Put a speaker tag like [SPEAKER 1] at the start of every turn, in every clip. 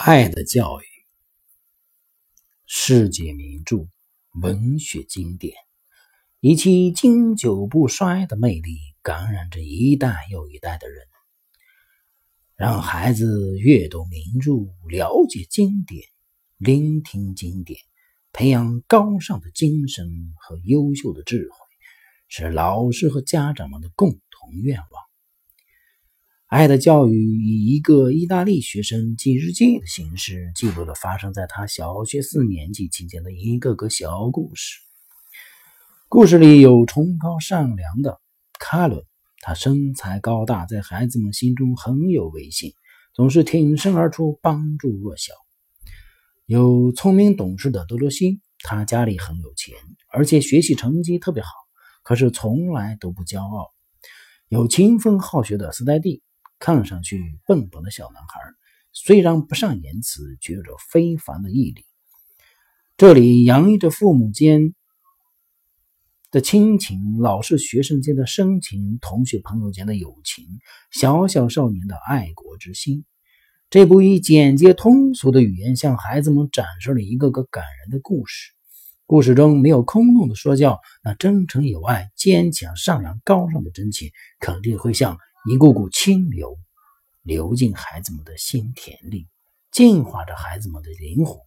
[SPEAKER 1] 爱的教育，世界名著、文学经典，以其经久不衰的魅力，感染着一代又一代的人。让孩子阅读名著，了解经典，聆听经典，培养高尚的精神和优秀的智慧，是老师和家长们的共同愿望。爱的教育以一个意大利学生记日记的形式，记录了发生在他小学四年级期间的一个个小故事。故事里有崇高善良的卡伦，他身材高大，在孩子们心中很有威信，总是挺身而出帮助弱小；有聪明懂事的德罗西，他家里很有钱，而且学习成绩特别好，可是从来都不骄傲；有勤奋好学的斯黛蒂。看上去笨笨的小男孩，虽然不善言辞，却有着非凡的毅力。这里洋溢着父母间的亲情、老师学生间的深情、同学朋友间的友情、小小少年的爱国之心。这部以简洁通俗的语言向孩子们展示了一个个感人的故事。故事中没有空洞的说教，那真诚有爱、坚强善良、高尚的真情，肯定会像。一股股清流流进孩子们的心田里，净化着孩子们的灵魂，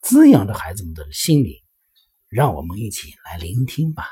[SPEAKER 1] 滋养着孩子们的心灵。让我们一起来聆听吧。